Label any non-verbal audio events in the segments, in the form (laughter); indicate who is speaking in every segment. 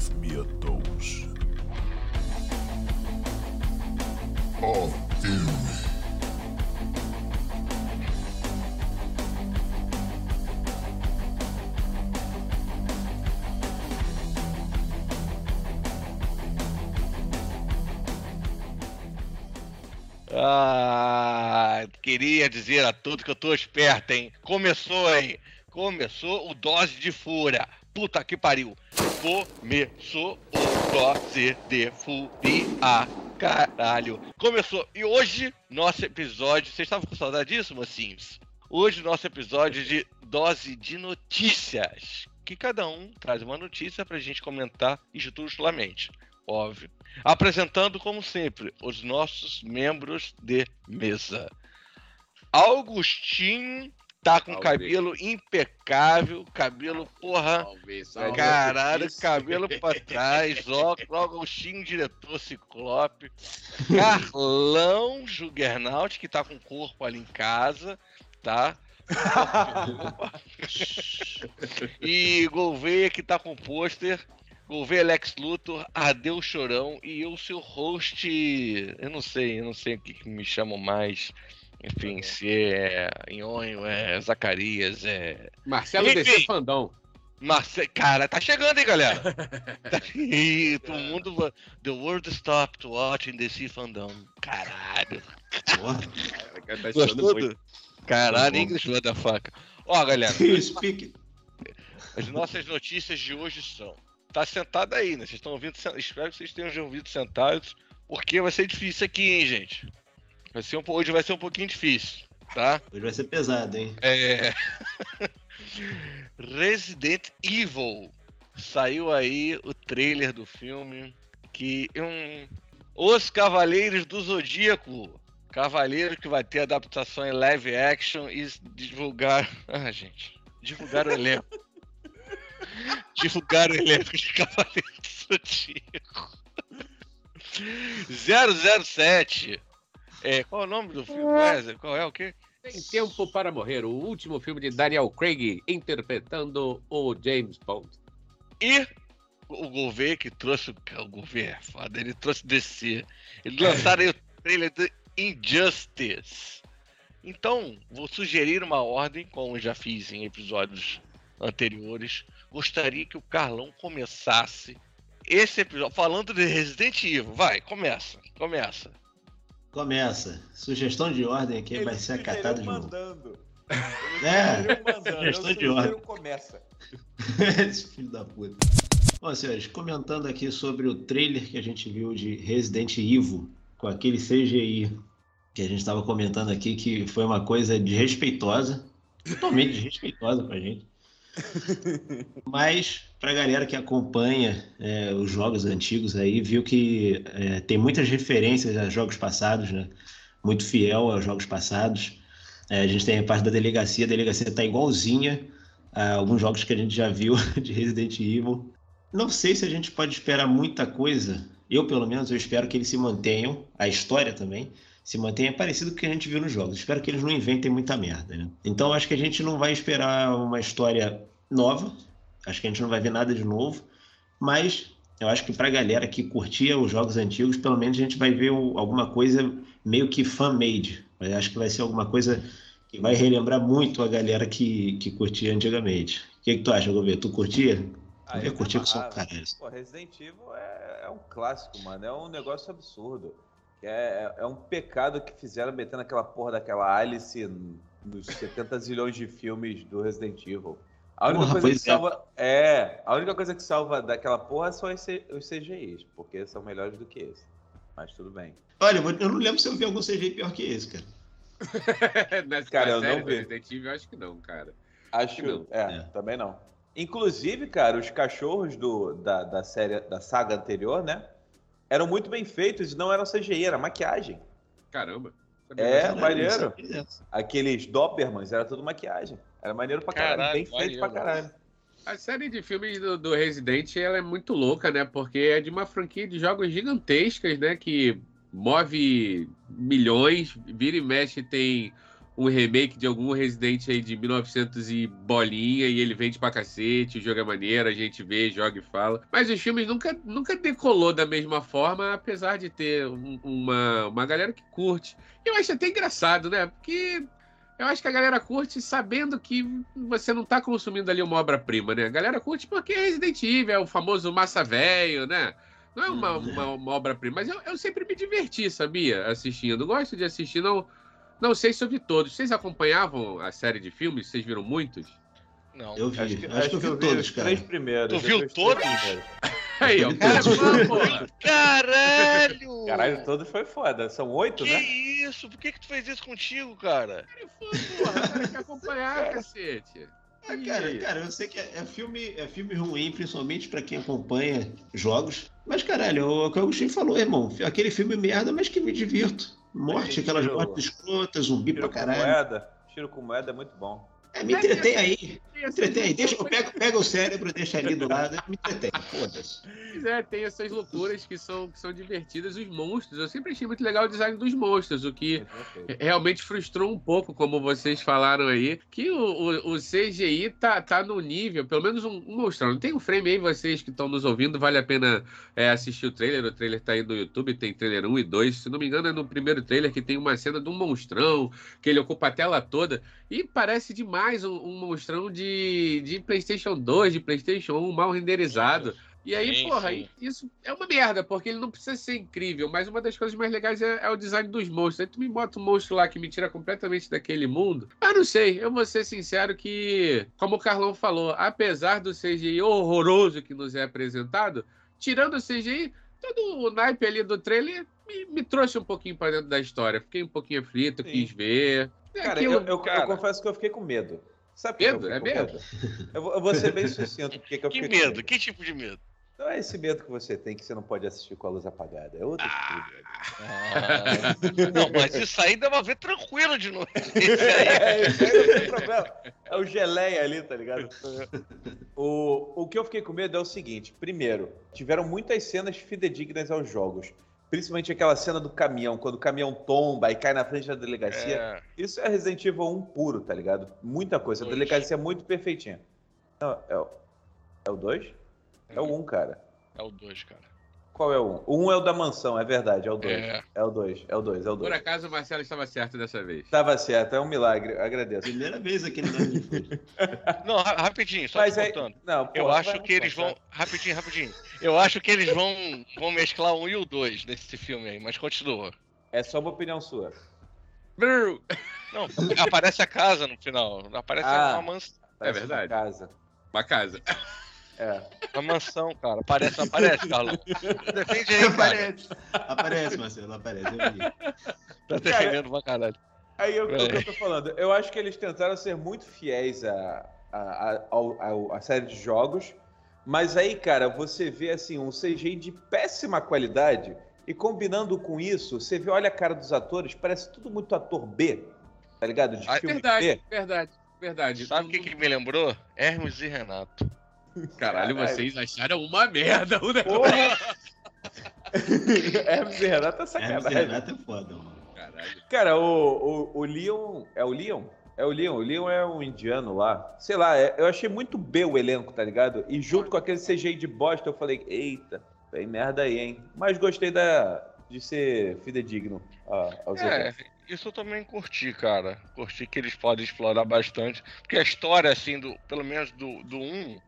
Speaker 1: Give me a dose. Of filme.
Speaker 2: Ah, queria dizer a todos que eu tô esperto, hein? Começou, hein? Começou o Dose de Fúria. Puta que pariu. Começou o Dose de Fúria. Caralho. Começou. E hoje, nosso episódio. Vocês estavam com saudade disso, mocinhos? Hoje, nosso episódio de Dose de Notícias. Que cada um traz uma notícia pra gente comentar justamente. Óbvio. Apresentando, como sempre, os nossos membros de mesa. Augustinho tá com
Speaker 3: Salve.
Speaker 2: cabelo impecável, cabelo, porra,
Speaker 3: salve.
Speaker 2: caralho,
Speaker 3: Isso.
Speaker 2: cabelo pra (laughs) trás, óculos, Augustinho, diretor Ciclope. Carlão Juggernaut, que tá com o corpo ali em casa, tá? (laughs) e Gouveia, que tá com o pôster. Gouveia Lex Luthor, Adeus Chorão e eu, seu host. Eu não sei, eu não sei o que, que me chamam mais. Enfim, se é Nhonho, é Zacarias, é.
Speaker 3: Marcelo
Speaker 2: Enfim.
Speaker 3: DC Fandão.
Speaker 2: Marce... Cara, tá chegando, hein, galera? Tá- (laughs) Ih, (laughs) todo mundo. The world stopped watching DC fandom. Caralho.
Speaker 3: Tá achando
Speaker 2: Gostou
Speaker 3: muito.
Speaker 2: Caralho,
Speaker 4: bom.
Speaker 2: English motherfucker. Ó, galera, (laughs)
Speaker 4: speak.
Speaker 2: as nossas notícias de hoje são. Tá sentado aí, né? Vocês estão ouvindo. Espero que vocês tenham ouvido sentados. Porque vai ser difícil aqui, hein, gente? Vai ser um... Hoje vai ser um pouquinho difícil, tá?
Speaker 4: Hoje vai ser pesado, hein?
Speaker 2: É. (laughs) Resident Evil. Saiu aí o trailer do filme. Que um. Os Cavaleiros do Zodíaco. Cavaleiro que vai ter adaptação em live action e divulgar. (laughs) Ah, gente. Divulgar o elenco. divulgar o elenco de Cavaleiros do Zodíaco. (laughs) 007. É, qual é o nome do filme? Qual é, qual é o quê?
Speaker 3: Tem Tempo para Morrer, o último filme de Daniel Craig interpretando o James Bond.
Speaker 2: E o Gouveia que trouxe o Gouveia, é foda, ele trouxe DC. Eles lançaram aí o trailer do Injustice. Então, vou sugerir uma ordem, como já fiz em episódios anteriores. Gostaria que o Carlão começasse esse episódio falando de Resident Evil. Vai, começa, começa.
Speaker 4: Começa. Sugestão de ordem aqui vai ser acatada de novo.
Speaker 5: mandando.
Speaker 4: É,
Speaker 5: mandando.
Speaker 4: sugestão de ordem.
Speaker 5: começa. (laughs)
Speaker 4: Esse filho da puta. Bom, senhores, comentando aqui sobre o trailer que a gente viu de Resident Evil, com aquele CGI que a gente estava comentando aqui, que foi uma coisa desrespeitosa, totalmente desrespeitosa pra gente. (laughs) Mas, pra galera que acompanha é, os jogos antigos aí, viu que é, tem muitas referências a jogos passados, né? Muito fiel aos jogos passados. É, a gente tem a parte da delegacia, a delegacia tá igualzinha a alguns jogos que a gente já viu (laughs) de Resident Evil. Não sei se a gente pode esperar muita coisa. Eu, pelo menos, eu espero que eles se mantenham, a história também, se mantenha parecido com o que a gente viu nos jogos. Espero que eles não inventem muita merda, né? Então, acho que a gente não vai esperar uma história nova. Acho que a gente não vai ver nada de novo. Mas eu acho que pra galera que curtia os jogos antigos, pelo menos a gente vai ver o- alguma coisa meio que fan-made. Acho que vai ser alguma coisa que vai relembrar muito a galera que, que curtia antigamente. O que, que tu acha, Gouveia? Tu curtia?
Speaker 5: Ah,
Speaker 4: eu curti com som,
Speaker 5: amava.
Speaker 4: caralho.
Speaker 5: Pô, Resident Evil é, é um clássico, mano. É um negócio absurdo. É, é um pecado que fizeram metendo aquela porra daquela Alice nos 70 zilhões de filmes do Resident Evil. A única
Speaker 4: Porra,
Speaker 5: coisa que
Speaker 4: pois é.
Speaker 5: salva. É, a única coisa que salva daquela porra são os CGIs, porque são melhores do que esse. Mas tudo bem.
Speaker 4: Olha, eu não lembro se eu vi algum CGI pior que esse, cara. (laughs)
Speaker 3: Nessa
Speaker 5: Cara, eu não vi.
Speaker 3: Resident Evil, eu acho que não, cara.
Speaker 5: Acho
Speaker 3: que
Speaker 5: que
Speaker 3: não.
Speaker 5: É,
Speaker 4: É.
Speaker 5: também não. Inclusive, cara, os cachorros do, da, da série, da saga anterior, né? Eram muito bem feitos e não eram CGI, era maquiagem.
Speaker 3: Caramba.
Speaker 5: É, maneiro. Aqueles Dobermans era tudo maquiagem. Era maneiro pra caralho,
Speaker 2: Caralho,
Speaker 5: bem feito pra caralho.
Speaker 3: A série de filmes do, do Resident ela é muito louca, né? Porque é de uma franquia de jogos gigantescas, né? Que move milhões, vira e mexe tem um remake de algum Resident aí de 1900 e bolinha e ele vende pra cacete, o jogo é maneiro, a gente vê, joga e fala. Mas os filmes nunca, nunca decolou da mesma forma, apesar de ter um- uma, uma galera que curte. Eu acho até engraçado, né? Porque eu acho que a galera curte sabendo que você não tá consumindo ali uma obra-prima, né? A galera curte porque é Resident Evil, é o famoso massa velho, né? Não é uma,
Speaker 4: Uhum.
Speaker 3: uma, uma obra-prima, mas eu, eu sempre me diverti, sabia? Assistindo. Gosto de assistir, não, não sei sobre todos. Vocês acompanhavam a série de filmes? Vocês viram muitos?
Speaker 2: Não.
Speaker 4: Eu vi.
Speaker 5: Acho que,
Speaker 4: Acho, que eu vi todos,
Speaker 5: os
Speaker 4: cara.
Speaker 5: três primeiros.
Speaker 2: Tu viu todos? (laughs)
Speaker 3: Aí, ó.
Speaker 4: Cara. (laughs)
Speaker 2: Caralho!
Speaker 5: Caralho, todos foi foda. São oito,
Speaker 2: Que
Speaker 5: né?
Speaker 2: isso? Por que que tu fez isso contigo, cara?
Speaker 3: Porra, cara quer acompanhar, cacete.
Speaker 4: Ah, cara, cara, eu sei que é, é filme, é filme ruim, principalmente pra quem acompanha jogos. Mas, caralho, o, o que o Agostinho falou, irmão. Aquele filme merda, mas que me divirto. Morte, aquelas
Speaker 5: tiro-
Speaker 4: mortes escrotas, zumbi
Speaker 5: Tiro
Speaker 4: pra
Speaker 5: com
Speaker 4: caralho.
Speaker 5: moeda. Tiro com moeda é muito bom.
Speaker 4: É, me entretém aí. Entretém aí. Deixa,
Speaker 3: loucuras-
Speaker 4: pega, pega o cérebro, deixa ali do lado, me entretém. Foda-se.
Speaker 3: Pois é, tem essas loucuras que são, que são divertidas. Os monstros, eu sempre achei muito legal o design dos monstros, o que realmente frustrou um pouco, como vocês falaram aí, que o, o, o CGI tá, tá no nível, pelo menos um, um monstrão. Tem um frame aí, vocês que estão nos ouvindo, vale a pena é, assistir o trailer. O trailer tá aí no YouTube, tem trailer 1 e 2. Se não me engano, é no primeiro trailer que tem uma cena de um monstrão, que ele ocupa a tela toda. E parece demais um, um monstrão de, de PlayStation 2, de PlayStation 1, mal renderizado. E aí,
Speaker 2: Sim,
Speaker 3: porra,
Speaker 2: sim.
Speaker 3: isso é uma merda, porque ele não precisa ser incrível, mas uma das coisas mais legais é, é o design dos monstros. Aí tu me bota um monstro lá que me tira completamente daquele mundo. Mas não sei, eu vou ser sincero que, como o Carlão falou, apesar do CGI horroroso que nos é apresentado, tirando o CGI, todo o naipe ali do trailer me, me trouxe um pouquinho para dentro da história. Fiquei um pouquinho aflito,
Speaker 5: Sim.
Speaker 3: quis ver. É
Speaker 5: Cara,
Speaker 3: aquilo-
Speaker 5: eu, eu-
Speaker 2: cara.
Speaker 5: eu confesso que eu fiquei com medo. Sabe por que eu
Speaker 3: Medo? É
Speaker 5: com
Speaker 3: medo?
Speaker 5: Eu vou, eu vou ser bem sucinto porque que eu (laughs)
Speaker 2: Que
Speaker 5: com
Speaker 2: medo? Que tipo de medo?
Speaker 5: Não é esse medo que você tem que você não pode assistir com a luz apagada. É outro
Speaker 2: Ah.
Speaker 5: tipo.
Speaker 2: Ah, (laughs) não, mas isso aí dá pra ver tranquilo de noite. (laughs)
Speaker 5: É, isso aí não tem problema. É o geleia ali, tá ligado? O, o que eu fiquei com medo é o seguinte: primeiro, tiveram muitas cenas fidedignas aos jogos. Principalmente aquela cena do caminhão, quando o caminhão tomba e cai na frente da delegacia.
Speaker 2: É,
Speaker 5: Isso é Resident Evil 1 puro, tá ligado? Muita coisa. A
Speaker 2: Dois.
Speaker 5: delegacia é muito perfeitinha. Não, é, o- é o 2? É o 1, cara.
Speaker 2: é o 2, cara.
Speaker 5: Qual é o 1? O 1 é o da mansão, é verdade, é o 2.
Speaker 2: É.
Speaker 5: É o 2, é o 2, é o
Speaker 3: Por
Speaker 5: 2.
Speaker 3: acaso o Marcelo estava certo dessa vez.
Speaker 5: Tava certo, é um milagre, agradeço.
Speaker 4: Primeira vez aqui no. (laughs)
Speaker 2: Não, ra- rapidinho, só
Speaker 5: Mas
Speaker 2: te
Speaker 5: aí,
Speaker 2: contando.
Speaker 5: não, pô,
Speaker 2: Eu acho que eles vão. Rapidinho, rapidinho. Eu acho que eles vão, vão mesclar um e o dois nesse filme aí, mas continua.
Speaker 5: É só uma opinião sua.
Speaker 2: Não, aparece a casa no final. Aparece
Speaker 5: Ah.
Speaker 2: uma, mansão,
Speaker 3: É verdade.
Speaker 5: uma Casa.
Speaker 3: Uma casa.
Speaker 5: É.
Speaker 2: uma mansão, cara. Aparece, não aparece, Carlão. Defende aí, cara.
Speaker 4: Aparece. Aparece, Marcelo, aparece. Eu vi.
Speaker 2: Tá defendendo pra caralho.
Speaker 5: Aí eu- o que
Speaker 2: É.
Speaker 5: eu tô falando, eu acho que eles tentaram ser muito fiéis à a, a, ao- ao- à série de jogos, mas aí, cara, você vê assim um CGI de péssima qualidade e combinando com isso, você vê, olha a cara dos atores, parece tudo muito ator B, tá ligado? De
Speaker 2: Ah,
Speaker 5: filme
Speaker 3: Verdade,
Speaker 5: B.
Speaker 3: verdade, verdade.
Speaker 2: Sabe o que, que me lembrou? Hermes e Renato.
Speaker 3: Caralho,
Speaker 5: Caralho.
Speaker 3: vocês acharam uma merda o negócio.
Speaker 5: Hermes e Renato é
Speaker 4: Hermes e
Speaker 5: sacanagem.
Speaker 4: Renato é foda, mano.
Speaker 3: Caralho.
Speaker 5: Cara, o, o, o Leon. É o Leon? É o Leon. O Leon é um indiano lá. Sei lá, é- eu achei muito B o elenco, tá ligado? E junto com aquele CGI de bosta, eu falei, eita, vem merda aí, hein? Mas gostei da, de ser fidedigno a- aos
Speaker 2: É,
Speaker 5: eventos.
Speaker 2: isso eu também curti, cara. Curti que eles podem explorar bastante. Porque a história, assim, do, pelo menos do, do 1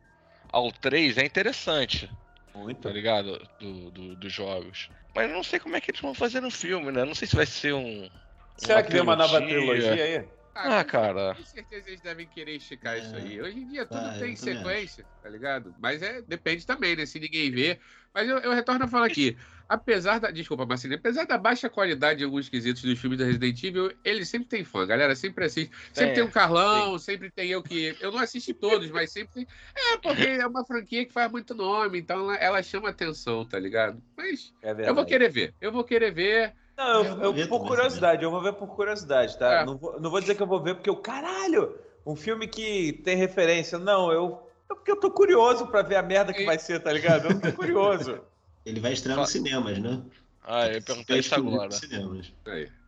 Speaker 2: ao 3 é interessante,
Speaker 5: Muito.
Speaker 2: tá ligado? Do, do- dos jogos. Mas eu não sei como é que eles vão fazer no filme, né? Não sei se vai ser um.
Speaker 5: Será que vem uma nova trilogia aí?
Speaker 2: Ah, cara.
Speaker 3: Com certeza eles devem querer esticar
Speaker 4: É.
Speaker 3: isso aí. Hoje em dia tudo
Speaker 4: Ah,
Speaker 3: tem sequência, tá ligado? Mas é, depende também, né? Se ninguém vê. Mas eu, eu retorno a falar aqui. Apesar da. Desculpa, Marcelinho. Apesar da baixa qualidade de alguns quesitos dos filmes da Resident Evil, ele sempre tem fã. A galera sempre assiste. Sempre
Speaker 5: É,
Speaker 3: tem um Carlão, sempre tem eu que. Eu não assisti todos, mas sempre tem. É, porque é uma franquia que faz muito nome, então ela, ela chama atenção, tá ligado? Mas
Speaker 5: É
Speaker 3: eu vou querer ver. Eu vou querer ver.
Speaker 5: Não, eu,
Speaker 4: Eu vou
Speaker 5: eu-
Speaker 4: ver
Speaker 5: por
Speaker 4: também,
Speaker 5: curiosidade, eu vou ver por curiosidade, tá?
Speaker 3: É.
Speaker 5: Não, vou, não vou dizer que eu vou ver porque o caralho, um filme que tem referência. Não, eu. é Porque eu tô curioso pra ver a merda que vai ser, tá ligado? Eu tô (laughs) curioso.
Speaker 4: Ele vai estrear nos cinemas, né?
Speaker 2: Ah, eu ia perguntar isso
Speaker 4: Exclusivo
Speaker 2: agora.
Speaker 4: cinemas.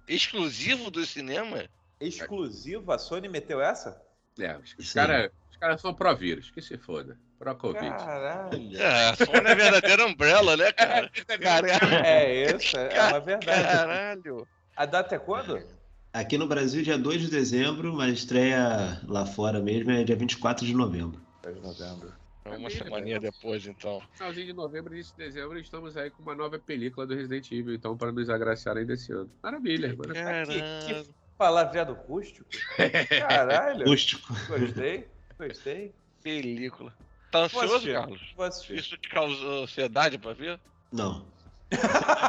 Speaker 2: Exclusivo do cinema?
Speaker 5: Exclusivo, a Sony meteu essa?
Speaker 3: É, os, caras cara são pró-vírus, que se foda. Pró-Covid.
Speaker 5: Caralho.
Speaker 2: É, a Sony é verdadeira Umbrella, né, cara? Caralho.
Speaker 5: É isso, é uma verdade.
Speaker 2: Caralho.
Speaker 5: A data é quando?
Speaker 4: Aqui no Brasil, dia 2 de dezembro, mas estreia lá fora mesmo é dia 24 de novembro.
Speaker 5: 2 de novembro.
Speaker 2: É Uma semaninha depois, então.
Speaker 3: Finalzinho de novembro, início de dezembro, estamos aí com uma nova película do Resident Evil, então, para nos agraciar ainda esse ano. Maravilha, maravilha.
Speaker 2: Caralho.
Speaker 5: Palavreado rústico? Caralho. (laughs)
Speaker 4: Rústico.
Speaker 5: Gostei, gostei.
Speaker 2: Película. Tá
Speaker 5: Vou
Speaker 2: ansioso,
Speaker 5: assistir.
Speaker 2: Carlos?
Speaker 5: Vou assistir.
Speaker 2: Isso te causou ansiedade pra ver?
Speaker 4: Não.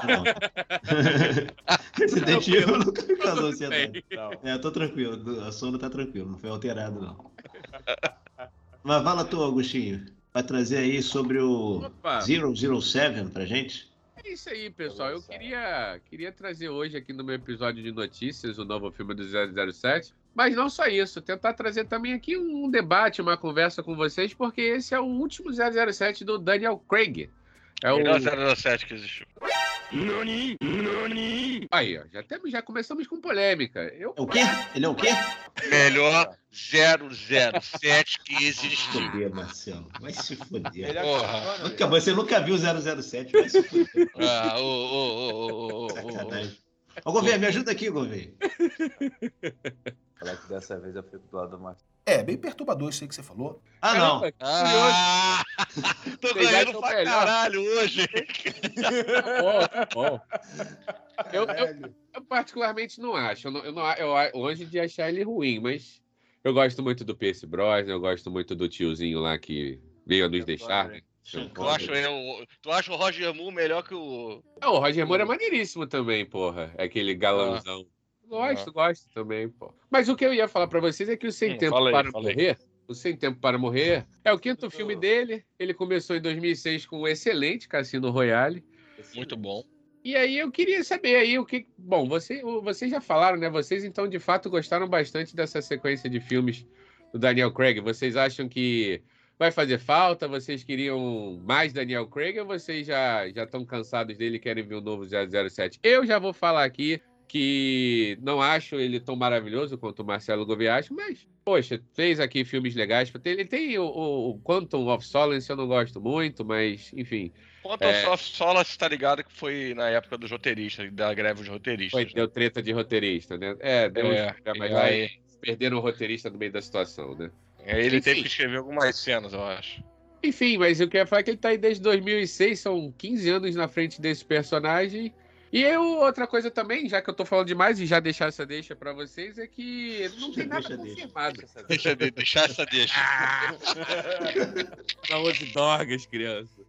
Speaker 4: Não. (laughs) Resident Evil nunca me causou ansiedade.
Speaker 3: bem.
Speaker 5: Não.
Speaker 4: É, eu tô tranquilo. A sono tá tranquilo, não foi alterado, não. Mas fala tu, Agostinho. Vai trazer aí sobre o
Speaker 3: Opa,
Speaker 4: 007 pra gente?
Speaker 3: É isso aí, pessoal. Eu queria, queria trazer hoje aqui no meu episódio de notícias o novo filme do 007. Mas não só isso, tentar trazer também aqui um debate, uma conversa com vocês, porque esse é o último 007 do Daniel Craig. É o...
Speaker 2: Melhor 007 que existiu.
Speaker 3: Aí, ó, já, temos, já começamos com polêmica. Eu
Speaker 4: É o quê? Ele é o quê?
Speaker 2: Melhor 007 que existiu.
Speaker 4: Foder, Marcelo. Vai se foder.
Speaker 5: Ele é
Speaker 2: Porra.
Speaker 5: acabou,
Speaker 4: Nunca, você nunca viu 007, vai se foder.
Speaker 2: Ah, ô, ô, ô, ô, ô, ô, ô.
Speaker 4: Sacanagem. Ô, Gouveia, me ajuda aqui, Gouveia.
Speaker 5: Falar que dessa vez eu fico do lado do Marcos.
Speaker 6: É, bem perturbador isso aí que você falou.
Speaker 4: Ah, não.
Speaker 3: Caramba,
Speaker 2: Ah, (laughs) tô
Speaker 3: Vocês
Speaker 2: ganhando pra
Speaker 3: melhor?
Speaker 2: caralho hoje. (laughs)
Speaker 3: tá bom. Eu, eu- eu particularmente não acho. Eu, não, eu, não, eu a- longe de achar ele ruim, mas eu gosto muito do Pierce Brosnan, eu gosto muito do tiozinho lá que veio a nos deixar. né?
Speaker 2: Tu acha, eu, tu acha o Roger Moore melhor que o.
Speaker 3: Ah, o Roger Moore é maneiríssimo também, porra. É aquele galãozão. Gosto, gosto também, pô. Mas o que eu ia falar pra vocês é que o Sem
Speaker 2: Hum,
Speaker 3: Tempo
Speaker 2: fala aí,
Speaker 3: para
Speaker 2: fala aí.
Speaker 3: Morrer, o Sem Tempo para Morrer, é o quinto filme dele. Ele começou em 2006 com o excelente Cassino Royale.
Speaker 2: Muito bom.
Speaker 3: E aí eu queria saber aí o que. Bom, você, vocês já falaram, né? Vocês então de fato gostaram bastante dessa sequência de filmes do Daniel Craig. Vocês acham que vai fazer falta? Vocês queriam mais Daniel Craig ou vocês já já estão cansados dele e querem ver o novo 007? Eu já vou falar aqui que não acho ele tão maravilhoso quanto o Marcelo Gouveia acha, mas, poxa, fez aqui filmes legais. Ele tem o, o- Quantum of Solace, eu não gosto muito, mas, enfim,
Speaker 2: Quanto
Speaker 3: É.
Speaker 2: ao Sola, você tá ligado que foi na época dos roteiristas, da greve dos roteiristas.
Speaker 3: Foi,
Speaker 2: né?
Speaker 3: deu treta de roteirista, né? É, deu
Speaker 2: É,
Speaker 3: uns lá
Speaker 2: aí-
Speaker 3: e perderam o roteirista no meio da situação, né?
Speaker 2: É, Ele
Speaker 3: Enfim.
Speaker 2: teve que escrever algumas cenas, eu acho.
Speaker 3: Enfim, mas eu queria falar que ele tá aí desde 2006, são 15 anos na frente desse personagem. E eu, outra coisa também, já que eu tô falando demais e já deixar essa deixa pra vocês, é que não tem nada
Speaker 4: Deixa, deixa.
Speaker 3: confirmado.
Speaker 2: Deixa eu deixar essa deixa.
Speaker 3: Não use drogas, criança.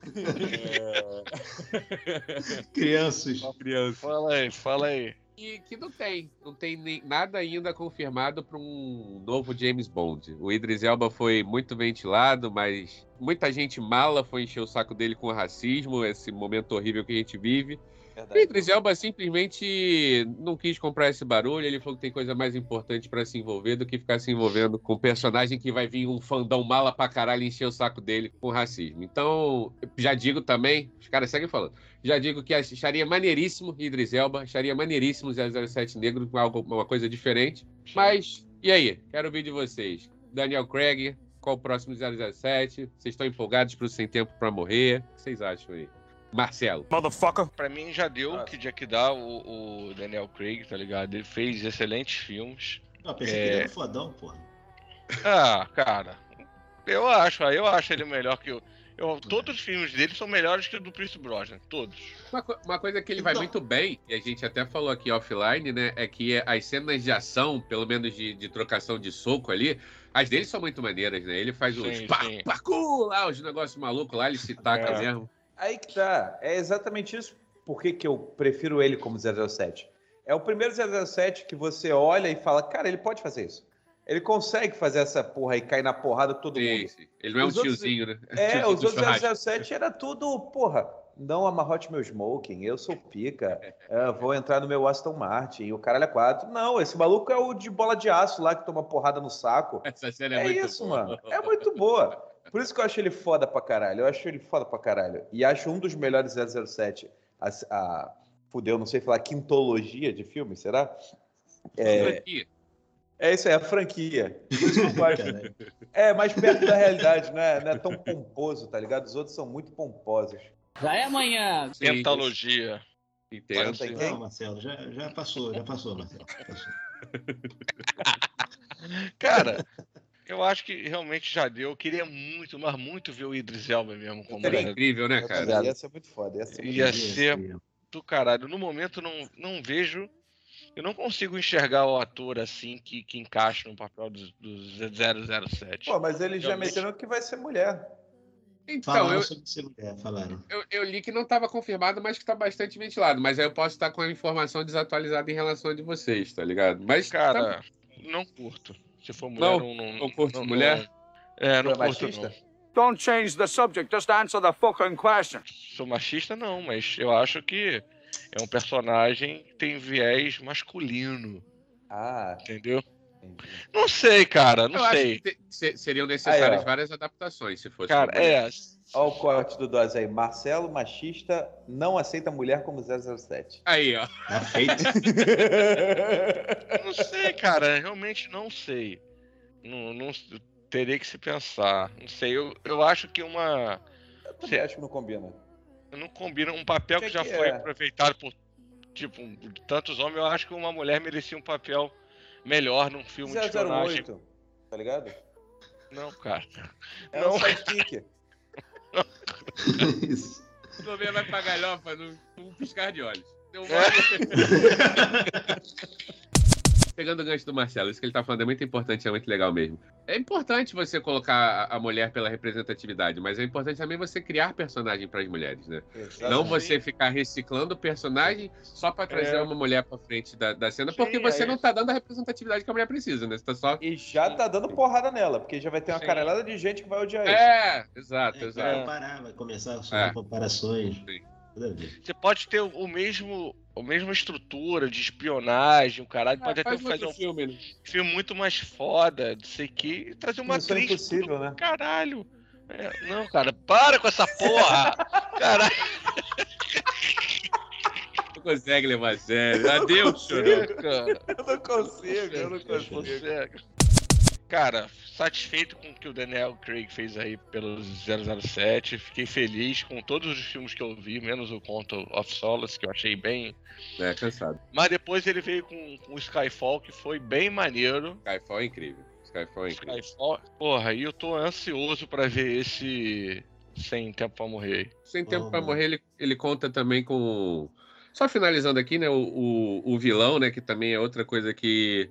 Speaker 4: Crianças.
Speaker 3: criança.
Speaker 2: Fala aí, fala aí.
Speaker 3: E que não tem, não tem nem- nada ainda confirmado para um novo James Bond. O Idris Elba foi muito ventilado, mas muita gente mala foi encher o saco dele com racismo, esse momento horrível que a gente vive.
Speaker 5: Verdade.
Speaker 3: Idris Elba simplesmente não quis comprar esse barulho, ele falou que tem coisa mais importante para se envolver do que ficar se envolvendo com um personagem que vai vir um fandão mala pra caralho encher o saco dele com racismo. Então, já digo também, os caras seguem falando, já digo que acharia maneiríssimo Idris Elba, acharia maneiríssimo 007 Negro com algo, uma coisa diferente. Mas, e aí? Quero ouvir de vocês. Daniel Craig, qual o próximo 007? Vocês estão empolgados pro Sem Tempo pra Morrer? O que vocês acham aí? Marcelo.
Speaker 2: Pra mim já deu o que tinha que dar o, o Daniel Craig, tá ligado? Ele fez excelentes filmes.
Speaker 4: Eu pensei que
Speaker 2: É.
Speaker 4: ele era fodão, porra.
Speaker 2: Ah, cara. Eu acho, eu acho ele melhor que o. Eu, todos os filmes dele são melhores que o do Prince Brosnan, todos.
Speaker 3: Uma, co- uma coisa que ele vai
Speaker 4: Então-
Speaker 3: muito bem, e a gente até falou aqui offline, né? É que as cenas de ação, pelo menos de, de trocação de soco ali, as dele são muito maneiras, né? Ele faz os
Speaker 2: Sim, sim.
Speaker 3: parkour lá, os negócios malucos lá, ele se taca
Speaker 2: É.
Speaker 3: mesmo.
Speaker 5: Aí que tá. É exatamente isso. Por que, que eu prefiro ele como 007? É o primeiro 007 que você olha e fala, cara, ele pode fazer isso. Ele consegue fazer essa porra e cair na porrada todo
Speaker 3: Sim,
Speaker 5: mundo.
Speaker 3: sim. Ele não é um
Speaker 5: Os outros-
Speaker 3: tiozinho, né?
Speaker 5: É, (laughs) os outros
Speaker 3: churrasco.
Speaker 5: 007 era tudo, porra, não amarrote meu smoking, eu sou pica, é, (laughs) vou entrar no meu Aston Martin, o caralho é quatro. Não, esse maluco é o de bola de aço lá que toma porrada no saco.
Speaker 3: Essa cena é,
Speaker 5: É,
Speaker 3: muito
Speaker 5: isso,
Speaker 3: boa.
Speaker 5: mano. É muito boa. Por isso que eu acho ele foda pra caralho. Eu acho ele foda pra caralho. E acho um dos melhores 007. A, a, fudeu, não sei falar, quintologia de filme, será? É,
Speaker 3: Aqui,
Speaker 5: É isso aí, a franquia. Por isso que eu gosto.
Speaker 4: Caralho. (laughs)
Speaker 5: É mais perto da realidade, não é, não é tão pomposo, tá ligado? Os outros são muito pomposos.
Speaker 7: Já é amanhã.
Speaker 2: Pentalogia.
Speaker 3: Entendo.
Speaker 5: Tem
Speaker 4: Não? Marcelo, já, já passou, já passou, Marcelo. Passou. (laughs)
Speaker 2: Cara, eu acho que realmente já deu. Eu queria muito, mas muito ver o Idris Elba mesmo como
Speaker 5: Seria
Speaker 2: era
Speaker 3: Incrível, né, cara?
Speaker 5: Ia ser muito foda. Ia ser muito
Speaker 2: Ia
Speaker 5: foda.
Speaker 2: ser do caralho. No momento não, não vejo. Eu não consigo enxergar o ator assim que, que encaixa no papel do, do 007.
Speaker 5: Pô, mas eles já meteram que vai ser mulher.
Speaker 3: Então,
Speaker 4: Falaram
Speaker 3: eu,
Speaker 4: sobre ser mulher, falaram.
Speaker 3: eu, eu li que não estava confirmado, mas que está bastante ventilado. Mas aí eu posso estar com a informação desatualizada em relação a de vocês, tá ligado? Mas, tá-
Speaker 2: Cara, não curto. Se for mulher,
Speaker 3: Não?
Speaker 2: não. Não,
Speaker 3: Não curte mulher?
Speaker 2: É, não
Speaker 5: é
Speaker 2: curto,
Speaker 5: machista?
Speaker 2: não.
Speaker 7: Don't change the subject, just answer the fucking question.
Speaker 2: Sou machista, não, mas eu acho que é um personagem que tem viés masculino,
Speaker 5: Ah,
Speaker 2: entendeu? Não sei, cara,
Speaker 3: eu
Speaker 2: não
Speaker 3: acho
Speaker 2: sei.
Speaker 3: te- se- seriam necessárias
Speaker 5: Aí,
Speaker 3: várias adaptações, se fosse.
Speaker 2: Cara, é.
Speaker 5: Olha o corte do Dose aí. Marcelo, machista, não aceita mulher como 007.
Speaker 3: Aí, ó.
Speaker 4: Feito.
Speaker 2: Não sei, cara, realmente não sei. Não, não teria que se pensar. Não sei, eu, eu acho que uma.
Speaker 5: Eu também acho que não combina.
Speaker 2: Não combina um papel que,
Speaker 5: Que
Speaker 2: já
Speaker 5: que
Speaker 2: foi
Speaker 5: é?
Speaker 2: aproveitado por tipo por tantos homens. Eu acho que uma mulher merecia um papel melhor num filme de espionagem.
Speaker 5: 008, tá ligado?
Speaker 2: Não, cara.
Speaker 5: É
Speaker 2: Não.
Speaker 5: um sidekick. (laughs)
Speaker 4: Isso.
Speaker 3: O governo vai pra galhofa num, piscar de olhos. Deu um (laughs) Pegando o gancho do Marcelo, isso que ele tá falando é muito importante, é muito legal mesmo. É importante você colocar a, mulher pela representatividade, mas é importante também você criar personagem para as mulheres, né? Não
Speaker 5: Exatamente.
Speaker 3: você ficar reciclando o personagem só para trazer
Speaker 2: É.
Speaker 3: uma mulher pra frente da, da cena,
Speaker 2: Sim,
Speaker 3: porque você
Speaker 2: aí-
Speaker 3: não tá dando a representatividade que a mulher precisa, né? Você tá só.
Speaker 5: E já tá dando porrada nela, porque já vai ter uma
Speaker 2: Sim.
Speaker 5: caralhada de gente que vai odiar ele.
Speaker 3: É, exato,
Speaker 4: É, vai
Speaker 3: exato.
Speaker 4: comparar, vai começar a
Speaker 3: É.
Speaker 4: comparações.
Speaker 3: Sim.
Speaker 2: Você pode ter o, mesmo. A mesma estrutura de espionagem, o caralho, pode
Speaker 3: Ah,
Speaker 2: até
Speaker 3: faz
Speaker 2: fazer um
Speaker 3: filme, né?
Speaker 2: filme muito mais foda, não sei o que, e trazer uma
Speaker 5: Missão
Speaker 2: atriz
Speaker 5: Impossível, né?
Speaker 2: Caralho. É, não, cara, para com essa porra! (laughs) Caralho,
Speaker 3: Não consegue levar a sério. Adeus, chorão.
Speaker 2: cara.
Speaker 5: Eu não consigo, eu não
Speaker 4: Fechou.
Speaker 5: consigo.
Speaker 2: Cara, satisfeito com o que o Daniel Craig fez aí pelo 007. Fiquei feliz com todos os filmes que eu vi, menos o Conto of Solace, que eu achei bem.
Speaker 3: É, cansado.
Speaker 2: Mas depois ele veio com, com o Skyfall, que foi bem maneiro.
Speaker 3: Skyfall é incrível. Skyfall é incrível.
Speaker 2: Skyfall, porra, e eu tô ansioso pra ver esse Sem Tempo pra Morrer.
Speaker 3: Sem Tempo
Speaker 4: Vamos.
Speaker 3: pra Morrer, ele, ele conta também com. Só finalizando aqui, né? O, o, o vilão, né? Que também é outra coisa que,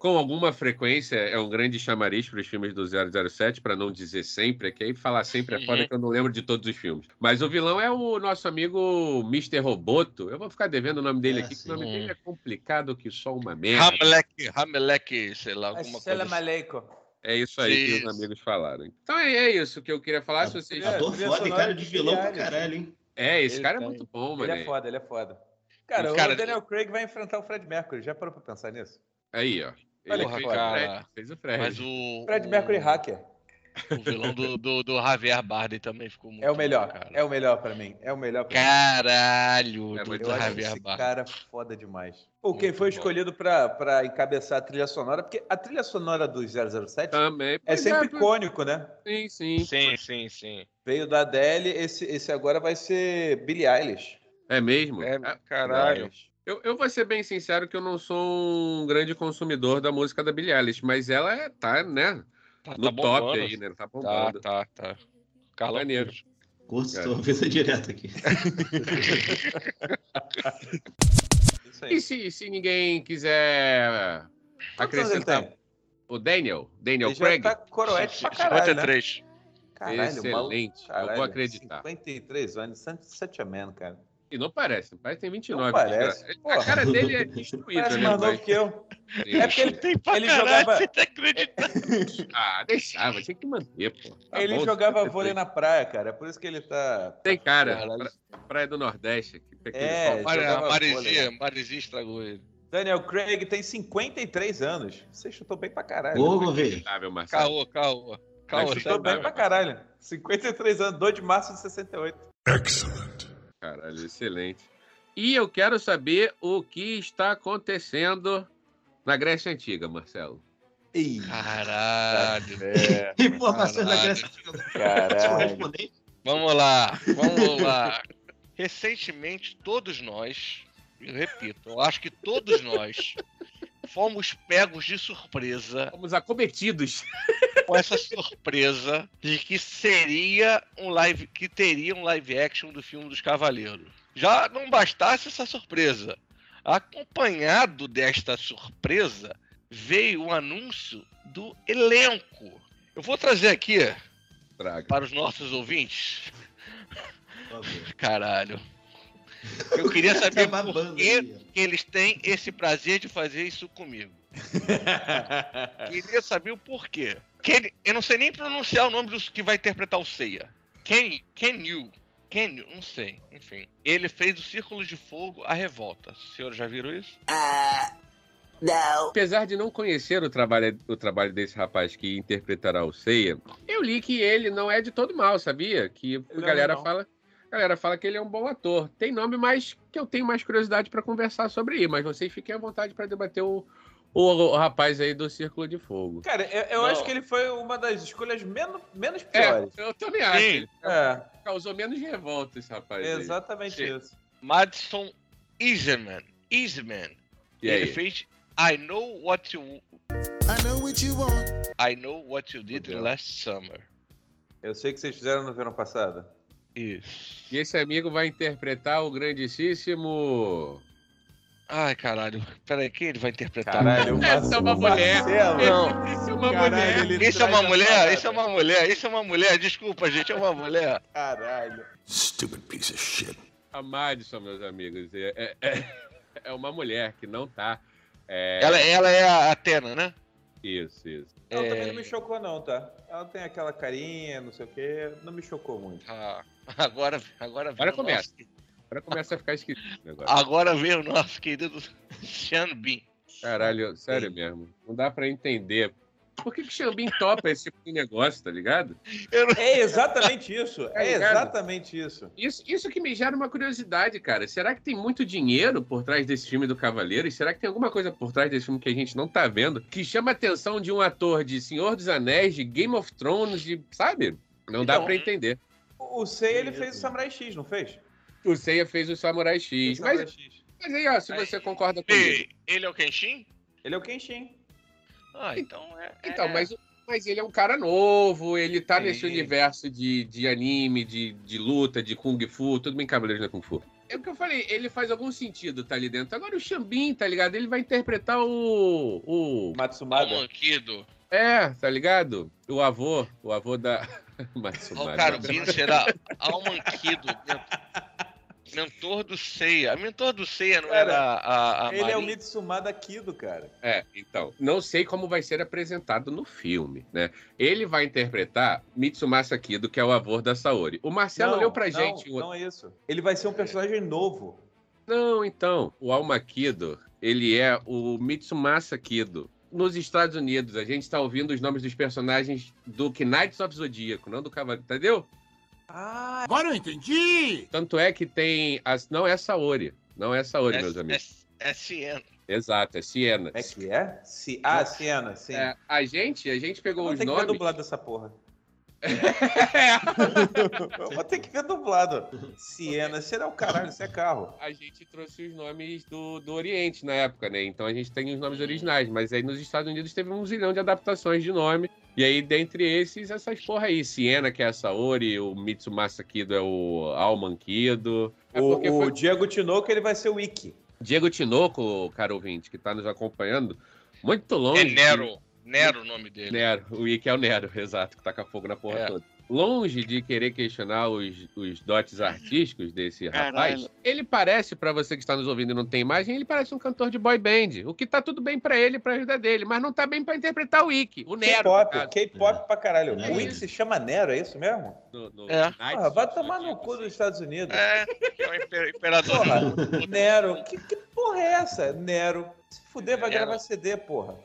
Speaker 3: com alguma frequência, é um grande chamariz para os filmes do 007, para não dizer sempre, é que aí falar sempre é foda
Speaker 2: Uhum.
Speaker 3: que eu não lembro de todos os filmes. Mas o vilão é o nosso amigo Mr. Roboto. Eu vou ficar devendo o nome dele
Speaker 4: Ah,
Speaker 3: aqui, que
Speaker 4: sim.
Speaker 3: o nome dele é complicado que só uma merda.
Speaker 2: Hamelek, Hamelek, sei lá, alguma coisa.
Speaker 5: Assalamu
Speaker 2: assim.
Speaker 5: alaikum.
Speaker 3: É isso aí que
Speaker 2: Isso.
Speaker 3: os amigos falaram. Então é, é isso que eu queria falar. Se vocês...
Speaker 5: É,
Speaker 4: Ator foda e cara de vilão pra caralho, hein?
Speaker 3: É, esse
Speaker 2: Ele
Speaker 3: cara é
Speaker 2: tem.
Speaker 3: muito bom,
Speaker 5: Ele
Speaker 3: mano.
Speaker 5: é foda, ele é foda. Cara,
Speaker 2: Cara,
Speaker 5: o Daniel Craig vai enfrentar o Fred Mercury. Já parou pra pensar nisso?
Speaker 3: Aí, ó.
Speaker 5: Olha que.
Speaker 3: Fred, fez o Fred.
Speaker 2: Mas o.
Speaker 5: Fred
Speaker 2: o-
Speaker 5: Mercury hacker.
Speaker 2: O vilão do, do, do Javier Bardem também ficou muito
Speaker 5: É o melhor.
Speaker 2: bom, cara.
Speaker 5: É o melhor pra mim. É o melhor pra mim.
Speaker 2: Caralho,
Speaker 3: É
Speaker 2: do, Javier
Speaker 5: esse
Speaker 2: Bardem.
Speaker 5: cara foda demais. Pô, quem foi
Speaker 2: bom.
Speaker 5: escolhido pra, pra encabeçar a trilha sonora, porque a trilha sonora do 007
Speaker 3: Também.
Speaker 5: é sempre
Speaker 3: pô.
Speaker 5: icônico, né?
Speaker 3: Sim, sim.
Speaker 2: Sim, sim, sim.
Speaker 5: Veio da Adele, esse, esse agora vai ser Billie Eilish.
Speaker 3: É mesmo?
Speaker 2: É,
Speaker 3: Ah,
Speaker 2: caralho.
Speaker 3: Eu, eu vou ser bem sincero que eu não sou um grande consumidor da música da Billie Eilish, mas ela é, tá, né?
Speaker 2: Tá,
Speaker 3: No
Speaker 2: tá
Speaker 3: top aí, né? Tá
Speaker 2: Tá,
Speaker 3: bombando.
Speaker 2: tá, tá. Carla
Speaker 3: Maneiro.
Speaker 2: Cruz.
Speaker 4: Curto,
Speaker 3: É.
Speaker 4: tô ouvindo direto aqui.
Speaker 5: Isso aí.
Speaker 3: E se, se ninguém quiser acrescentar o Daniel, Daniel
Speaker 5: Ele já
Speaker 3: Craig,
Speaker 5: tá coroete pra caralho, né?
Speaker 2: 53.
Speaker 5: Caralho, o maluco-
Speaker 3: excelente. eu
Speaker 5: caralho,
Speaker 3: vou acreditar.
Speaker 5: 53 anos, such a man, cara.
Speaker 3: E não parece, parece que tem 29.
Speaker 5: Não parece.
Speaker 3: desgraça.
Speaker 5: Porra.
Speaker 3: A cara dele é destruída,
Speaker 5: Parece
Speaker 3: né?
Speaker 5: mais novo que eu. É porque ele,
Speaker 2: Tem pra
Speaker 5: ele
Speaker 2: caralho,
Speaker 5: jogava,
Speaker 2: você tá acreditando? (laughs)
Speaker 3: Ah, deixava, tinha que manter, pô. Tá
Speaker 5: ele
Speaker 3: bom,
Speaker 5: jogava
Speaker 3: 53.
Speaker 5: vôlei na praia, cara. É por isso que ele tá.
Speaker 3: Tem cara, pra- Praia do Nordeste. Aqui, pequeno
Speaker 5: É,
Speaker 2: A
Speaker 5: vôlei.
Speaker 2: Maresia, Maresia estragou ele.
Speaker 5: Daniel Craig tem 53 anos. Você chutou bem pra caralho.
Speaker 4: Ô,
Speaker 3: Marcelo.
Speaker 2: Caô, caô. Caô,
Speaker 5: Chutou bem pra caralho. 53 anos, 2 de março de 68.
Speaker 1: Excellent.
Speaker 3: Caralho, excelente. E eu quero saber o que está acontecendo Na Grécia Antiga, Marcelo.
Speaker 5: Ih,
Speaker 2: Caralho.
Speaker 5: é,
Speaker 4: Informações da. Grécia Antiga.
Speaker 5: Caralho.
Speaker 4: responder.
Speaker 2: Vamos lá, vamos lá. Recentemente, todos nós, eu repito, eu acho que todos nós fomos pegos de surpresa
Speaker 3: Fomos acometidos. (laughs)
Speaker 2: com essa surpresa de que seria um live, que teria um live action do filme dos Cavaleiros. Já não bastasse essa surpresa, acompanhado desta surpresa veio o anúncio do elenco. Eu vou trazer aqui
Speaker 3: Traga.
Speaker 2: para os nossos ouvintes. Caralho. Eu queria saber
Speaker 4: Tá
Speaker 2: por que, eles têm esse prazer de fazer isso comigo. (laughs) Queria saber o porquê. Ken- eu não sei nem pronunciar o nome dos que vai interpretar o Seiya. Ken, Ken Yu. Ken Yu, não sei. Enfim. Ele fez o Círculo de Fogo, a Revolta. Os senhores já viram isso?
Speaker 3: Apesar de não conhecer o trabalho, o trabalho desse rapaz que interpretará o Seiya, eu li que ele não é de todo mal, sabia? Que a galera
Speaker 5: não é, não.
Speaker 3: fala. A galera fala que ele é um bom ator. Tem nome, mas que eu tenho mais curiosidade para conversar sobre ele. Mas vocês fiquem à vontade para debater o, o, o rapaz aí do Círculo de Fogo.
Speaker 5: Cara, eu, eu acho que ele foi uma das escolhas menos, menos
Speaker 3: É,
Speaker 5: piores.
Speaker 3: eu também acho.
Speaker 2: Sim.
Speaker 3: Ele
Speaker 5: É,
Speaker 3: causou menos revolta esse rapaz. aí.
Speaker 5: exatamente
Speaker 2: Sim.
Speaker 5: isso.
Speaker 2: Madison Easerman. Easerman.
Speaker 3: E
Speaker 2: Ele
Speaker 3: aí?
Speaker 2: fez I Know What You...
Speaker 1: I know what you want.
Speaker 2: I Know What You Did. Last Summer.
Speaker 5: Eu sei que vocês fizeram no verão passado.
Speaker 2: Isso.
Speaker 3: E esse amigo vai interpretar o grandíssimo.
Speaker 2: Ai, caralho. Peraí, quem ele vai interpretar?
Speaker 5: Caralho, o
Speaker 3: Essa é uma mulher.
Speaker 2: Não.
Speaker 3: Esse é uma
Speaker 5: Caralho,
Speaker 3: mulher.
Speaker 2: Isso é uma mulher? Isso é uma mulher? Isso é uma mulher? Desculpa, gente, é uma mulher.
Speaker 5: Caralho.
Speaker 1: Stupid piece of shit.
Speaker 3: A Madison, meus amigos, é, é, (laughs) é uma mulher que não tá. É,
Speaker 2: Ela, ela é a Atena, né?
Speaker 3: Isso, isso.
Speaker 5: Ela
Speaker 2: É.
Speaker 5: também não me chocou, não, tá? Ela tem aquela carinha, não sei o quê. Não me chocou muito.
Speaker 2: Ah, agora, (laughs) agora,
Speaker 3: Agora
Speaker 2: vem o
Speaker 3: começa.
Speaker 2: nosso-
Speaker 3: Agora começa a ficar esquisito o negócio.
Speaker 2: agora vem o nosso querido Sean Bean.
Speaker 3: Caralho, sério mesmo. Não dá pra entender. Por que que Xambim topa esse tipo de negócio, tá ligado?
Speaker 2: Não-
Speaker 5: É exatamente isso.
Speaker 3: Tá
Speaker 5: É exatamente isso.
Speaker 3: Isso, isso que me gera uma curiosidade, cara. Será que tem muito dinheiro por trás desse filme do Cavaleiro? E será que tem alguma coisa por trás desse filme que a gente não tá vendo? Que chama a atenção de um ator de Senhor dos Anéis, de Game of Thrones, de. Sabe? Não dá
Speaker 2: Então,
Speaker 3: pra entender.
Speaker 5: O Sei, ele fez o Samurai X, não fez?
Speaker 3: O Seiya fez o Samurai X.
Speaker 5: O
Speaker 3: Mas,
Speaker 5: Samurai X.
Speaker 3: mas aí, ó, se você concorda comigo.
Speaker 2: Ele, ele é o Kenshin?
Speaker 5: Ele é o Kenshin.
Speaker 2: Ah, então é.
Speaker 3: Então,
Speaker 2: é-
Speaker 3: mas, mas ele é um cara novo, ele tá
Speaker 5: Sim.
Speaker 3: nesse universo de, de anime, de, de luta, de Kung Fu, tudo bem Cavaleiros não é Kung Fu. É o que eu falei, ele faz algum sentido, tá ali dentro. Agora o Xambin, tá ligado? Ele vai interpretar o. o
Speaker 5: Matsumada.
Speaker 2: O Manquido.
Speaker 3: É, tá ligado? O avô, o avô da. (laughs)
Speaker 2: O
Speaker 3: Matsumada.
Speaker 2: Carubin será ao Manquido. Mentor do Seiya. A mentor do Seiya não
Speaker 5: Cara,
Speaker 2: era a, a
Speaker 5: Ele é o? Mitsumada Kido, cara.
Speaker 3: É, então, não sei como vai ser apresentado no filme, né? Ele vai interpretar Mitsumasa Kido, que é o avô da Saori. O Marcelo leu pra
Speaker 5: não,
Speaker 3: gente.
Speaker 5: Não é isso. Ele vai ser um personagem novo.
Speaker 3: Não, então, o Alma Kido, ele é o Mitsumasa Kido. Nos Estados Unidos, a gente está ouvindo os nomes dos personagens do Knights of Zodíaco, não do Cavaleiro, entendeu?
Speaker 5: Ah,
Speaker 1: Agora eu entendi.
Speaker 3: Tanto é que tem. As... Não é Saori. Não é Saori,
Speaker 2: É,
Speaker 3: meus amigos.
Speaker 2: é, é Siena.
Speaker 3: Exato, é Siena.
Speaker 5: é que é? Si... Ah, Siena, sim.
Speaker 3: É, a gente, a gente pegou os
Speaker 5: que ver
Speaker 3: nomes.
Speaker 5: dublado essa porra.
Speaker 3: É. (laughs)
Speaker 5: Vou ter que ver dublado. Siena, será o caralho, isso é carro.
Speaker 3: a gente trouxe os nomes do, do Oriente na época, né? Então a gente tem os nomes originais, mas aí nos Estados Unidos teve um zilhão de adaptações de nome. E aí, dentre esses, essas porra aí. Siena, que é a Saori, o Mitsumasa Kido é o Alman Kido. É
Speaker 5: O,
Speaker 3: porque
Speaker 5: o
Speaker 3: foi
Speaker 5: Diego Tinoco, ele vai ser o Ikki.
Speaker 3: Diego Tinoco, caro ouvinte, que tá nos acompanhando, muito longe.
Speaker 2: É Nero. Nero o nome dele.
Speaker 3: Nero, o Ike é o Nero, exato, que taca fogo na porra
Speaker 2: É.
Speaker 3: toda. Longe de querer questionar os, os dotes artísticos desse rapaz,
Speaker 2: Caralho.
Speaker 3: ele parece, pra você que está nos ouvindo e não tem imagem, ele parece um cantor de boy band. O que tá tudo bem pra ele e pra vida dele, mas não tá bem pra interpretar o Ike, o Nero.
Speaker 5: K-pop. K-pop pra caralho.
Speaker 4: É
Speaker 5: o Ikki se chama Nero, é isso mesmo?
Speaker 3: No- no
Speaker 2: É.
Speaker 5: Porra, vai tomar no cu dos. Estados Unidos.
Speaker 2: É, é o imper- imperador.
Speaker 5: Porra, Nero. Que, que porra é essa? Nero. Se fuder, vai
Speaker 2: Nero.
Speaker 5: gravar CD, porra.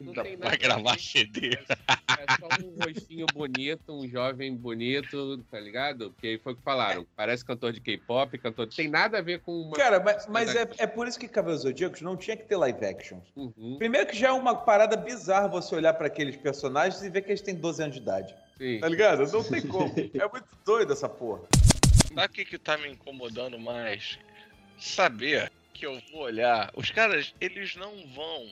Speaker 3: Não tem nada
Speaker 2: Vai
Speaker 3: a
Speaker 2: gravar
Speaker 3: ver.
Speaker 2: CD.
Speaker 3: É só um rostinho bonito, um jovem bonito, tá ligado? Porque aí foi o que falaram. Parece cantor de K-pop, cantor. Tem nada a ver com uma.
Speaker 5: Cara, mas, mas é, é por isso que Cavaleiros Zodíacos não tinha que ter live action.
Speaker 3: Uhum,
Speaker 5: Primeiro que já é uma parada bizarra você olhar pra aqueles personagens e ver que eles têm 12 anos de idade.
Speaker 3: sim.
Speaker 5: Tá ligado? Não tem como. É muito doido essa porra.
Speaker 2: Sabe o que, que tá me incomodando mais? Saber que eu vou olhar. Os caras, eles não vão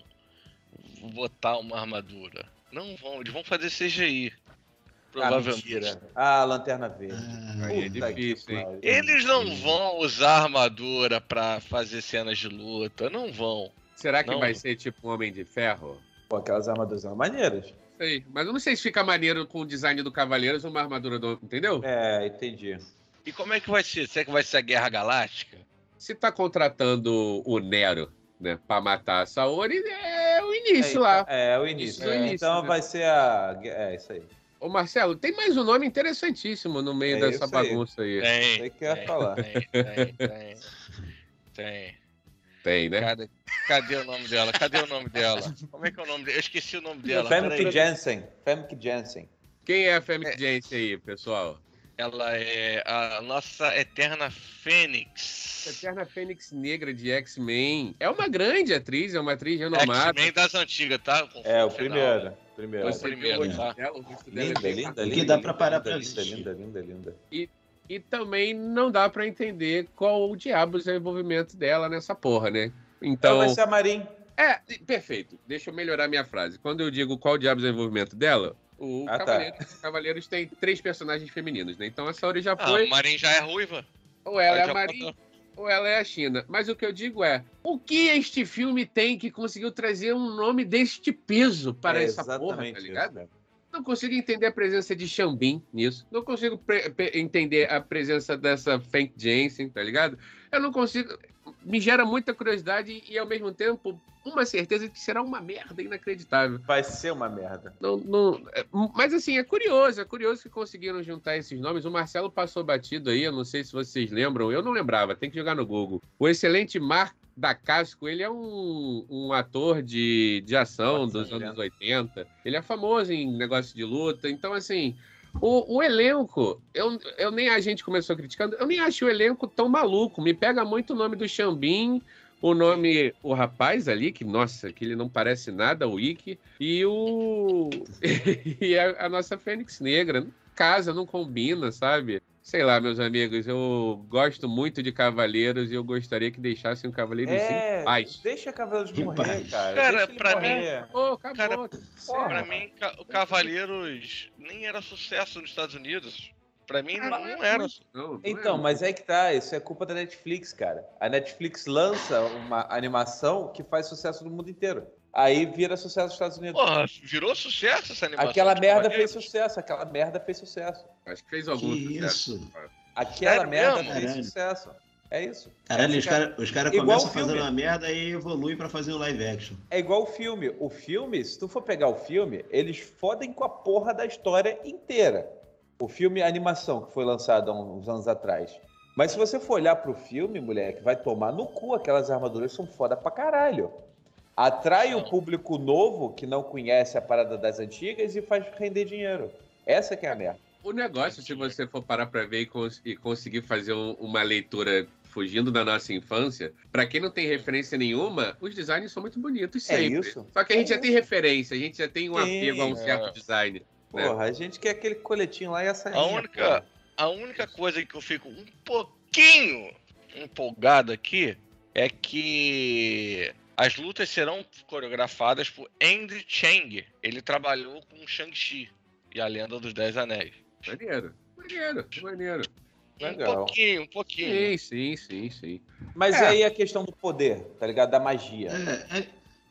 Speaker 2: botar uma armadura. Não vão, eles vão fazer CGI.
Speaker 5: Ah,
Speaker 2: Provavelmente.
Speaker 5: mentira. Ah, Lanterna Verde.
Speaker 4: Ah,
Speaker 3: é difícil, hein?
Speaker 2: Eles não vão usar armadura pra fazer cenas de luta. Não vão.
Speaker 3: Será que
Speaker 2: Não.
Speaker 3: vai ser tipo um Homem de Ferro?
Speaker 5: Pô, aquelas armaduras são maneiras.
Speaker 3: Sei. Mas eu não sei se fica maneiro com o design do Cavaleiros uma armadura do. Entendeu?
Speaker 5: É, entendi.
Speaker 2: E como é que vai ser? Será que vai ser a Guerra Galáctica?
Speaker 3: Se tá contratando o Nero, né, pra matar a Saori, é o início
Speaker 5: é,
Speaker 3: lá.
Speaker 5: É, é o início.
Speaker 3: É o início,
Speaker 5: então
Speaker 3: né?
Speaker 5: vai ser a. É, isso aí.
Speaker 3: Ô Marcelo, tem mais um nome interessantíssimo no meio
Speaker 5: É
Speaker 3: dessa
Speaker 5: isso aí.
Speaker 3: bagunça aí.
Speaker 2: Tem.
Speaker 5: Que eu ia
Speaker 2: tem,
Speaker 5: falar.
Speaker 2: Tem, tem, tem. Tem.
Speaker 3: Tem, né?
Speaker 2: Cadê, cadê o nome dela? Cadê o nome dela? Como é que é o nome dela? Eu esqueci o nome dela.
Speaker 5: Famke
Speaker 2: peraí.
Speaker 5: Jensen. Famke Jensen.
Speaker 3: Quem é a Fênix Jensen aí, pessoal?
Speaker 2: Ela é a nossa eterna Fênix.
Speaker 3: Eterna Fênix Negra de X-Men. É uma grande atriz, é uma atriz renomada.
Speaker 2: X-Men das antigas, tá? Com
Speaker 5: É, o primeiro. Primeiro.
Speaker 2: O primeiro,
Speaker 3: o
Speaker 2: tá?
Speaker 3: dela? O é
Speaker 5: Linda, linda, linda.
Speaker 4: Que dá
Speaker 5: linda,
Speaker 4: pra parar
Speaker 5: linda,
Speaker 4: pra
Speaker 5: linda, linda, linda, linda.
Speaker 3: E também não dá pra entender qual o diabos é o envolvimento dela nessa porra, né?
Speaker 5: Então
Speaker 3: Então,
Speaker 5: vai ser a Marin.
Speaker 3: é, perfeito. Deixa eu melhorar minha frase. Quando eu digo qual diabos é o envolvimento dela, o
Speaker 5: Ah, tá.
Speaker 3: Cavaleiros, Cavaleiros tem três personagens femininos, né? Então a Saori já
Speaker 2: Ah,
Speaker 3: foi,
Speaker 2: a Marin já é ruiva.
Speaker 3: ou ela
Speaker 2: Aí
Speaker 3: é a Marin, ou ela é a China. Mas o que eu digo é, o que este filme tem que conseguiu trazer um nome deste peso para
Speaker 5: É
Speaker 3: essa porra,
Speaker 5: exatamente
Speaker 3: tá
Speaker 5: isso,
Speaker 3: ligado?
Speaker 5: cara.
Speaker 3: Não consigo entender a presença de Xambin nisso. Não consigo entender a presença dessa Frank Jensen, tá ligado? Eu não consigo. Me gera muita curiosidade e, ao mesmo tempo, uma certeza de que será uma merda inacreditável.
Speaker 5: Vai ser uma merda.
Speaker 3: Não, não- é, mas, assim, é curioso. É curioso que conseguiram juntar esses nomes. O Marcelo passou batido aí. Eu não sei se vocês lembram. Eu não lembrava. Tem que jogar no Google. O excelente Mark da Casco, ele é um, um ator de, de ação
Speaker 5: Nossa,
Speaker 3: dos
Speaker 5: lembro.
Speaker 3: anos 80. Ele é famoso em negócio de luta. Então, assim, o, o elenco, eu, eu nem a gente começou criticando, eu nem acho o elenco tão maluco. Me pega muito o nome do Xambin, o nome, o rapaz ali, que, nossa, que ele não parece nada, o Ikki, e o. (laughs) e a, a nossa Fênix Negra. Casa, não combina, sabe? Sei lá, meus amigos, eu gosto muito de Cavaleiros e eu gostaria que deixassem o Cavaleiros
Speaker 5: É,
Speaker 3: em paz.
Speaker 5: deixa Cavaleiros
Speaker 4: Em
Speaker 5: morrer,
Speaker 4: paz.
Speaker 5: cara.
Speaker 2: Cara, pra
Speaker 5: morrer.
Speaker 3: Pô, acabou.
Speaker 2: Cara,
Speaker 3: Porra.
Speaker 2: Pra mim, o Cavaleiros nem era sucesso nos Estados Unidos. Pra mim, não, não era.
Speaker 3: Não, não
Speaker 5: Então,
Speaker 3: é.
Speaker 5: mas é que tá, isso é culpa da Netflix, cara. A Netflix lança uma animação que faz sucesso no mundo inteiro. Aí vira sucesso nos Estados Unidos.
Speaker 2: Porra, virou sucesso essa animação.
Speaker 5: aquela
Speaker 2: de
Speaker 5: merda fez sucesso, aquela merda fez sucesso.
Speaker 3: Acho que fez algum
Speaker 4: Que
Speaker 3: sucesso.
Speaker 4: isso?
Speaker 5: Aquela
Speaker 2: Sério
Speaker 5: merda
Speaker 2: mesmo?
Speaker 5: fez
Speaker 4: Caralho.
Speaker 5: sucesso. É isso.
Speaker 4: Caralho,
Speaker 5: Essa
Speaker 4: os
Speaker 5: é-
Speaker 4: caras cara começam
Speaker 5: o
Speaker 4: fazendo uma merda e evoluem pra fazer um live action.
Speaker 5: É igual o filme. O filme, se tu for pegar o filme, eles fodem com a porra da história inteira. O filme, a animação que foi lançado há uns anos atrás. Mas se você for olhar pro filme, moleque, vai tomar no cu. Aquelas armaduras são foda pra caralho. Atrai o público novo que não conhece a parada das antigas e faz render dinheiro. Essa que é a merda.
Speaker 3: O negócio, se você for parar pra ver e, cons- e conseguir fazer um- uma leitura fugindo da nossa infância, pra quem não tem referência nenhuma, os designs são muito bonitos
Speaker 5: É
Speaker 3: sempre.
Speaker 5: isso.
Speaker 3: Só que a gente
Speaker 5: É
Speaker 3: já tem referência, a gente já tem um
Speaker 5: Sim,
Speaker 3: apego a um
Speaker 2: é.
Speaker 3: certo design. né?
Speaker 5: Porra, a gente quer aquele coletinho lá e essa
Speaker 2: A única, a única coisa que eu fico um pouquinho empolgado aqui é que as lutas serão coreografadas por Andy Chang. Ele trabalhou com Shang-Chi e a Lenda dos Dez Anéis.
Speaker 3: Maneiro, maneiro, maneiro.
Speaker 5: Legal.
Speaker 2: Um pouquinho, um pouquinho.
Speaker 3: Sim, sim, sim, sim.
Speaker 5: Mas
Speaker 3: É.
Speaker 5: aí a questão do poder, tá ligado? Da magia.
Speaker 4: É, é,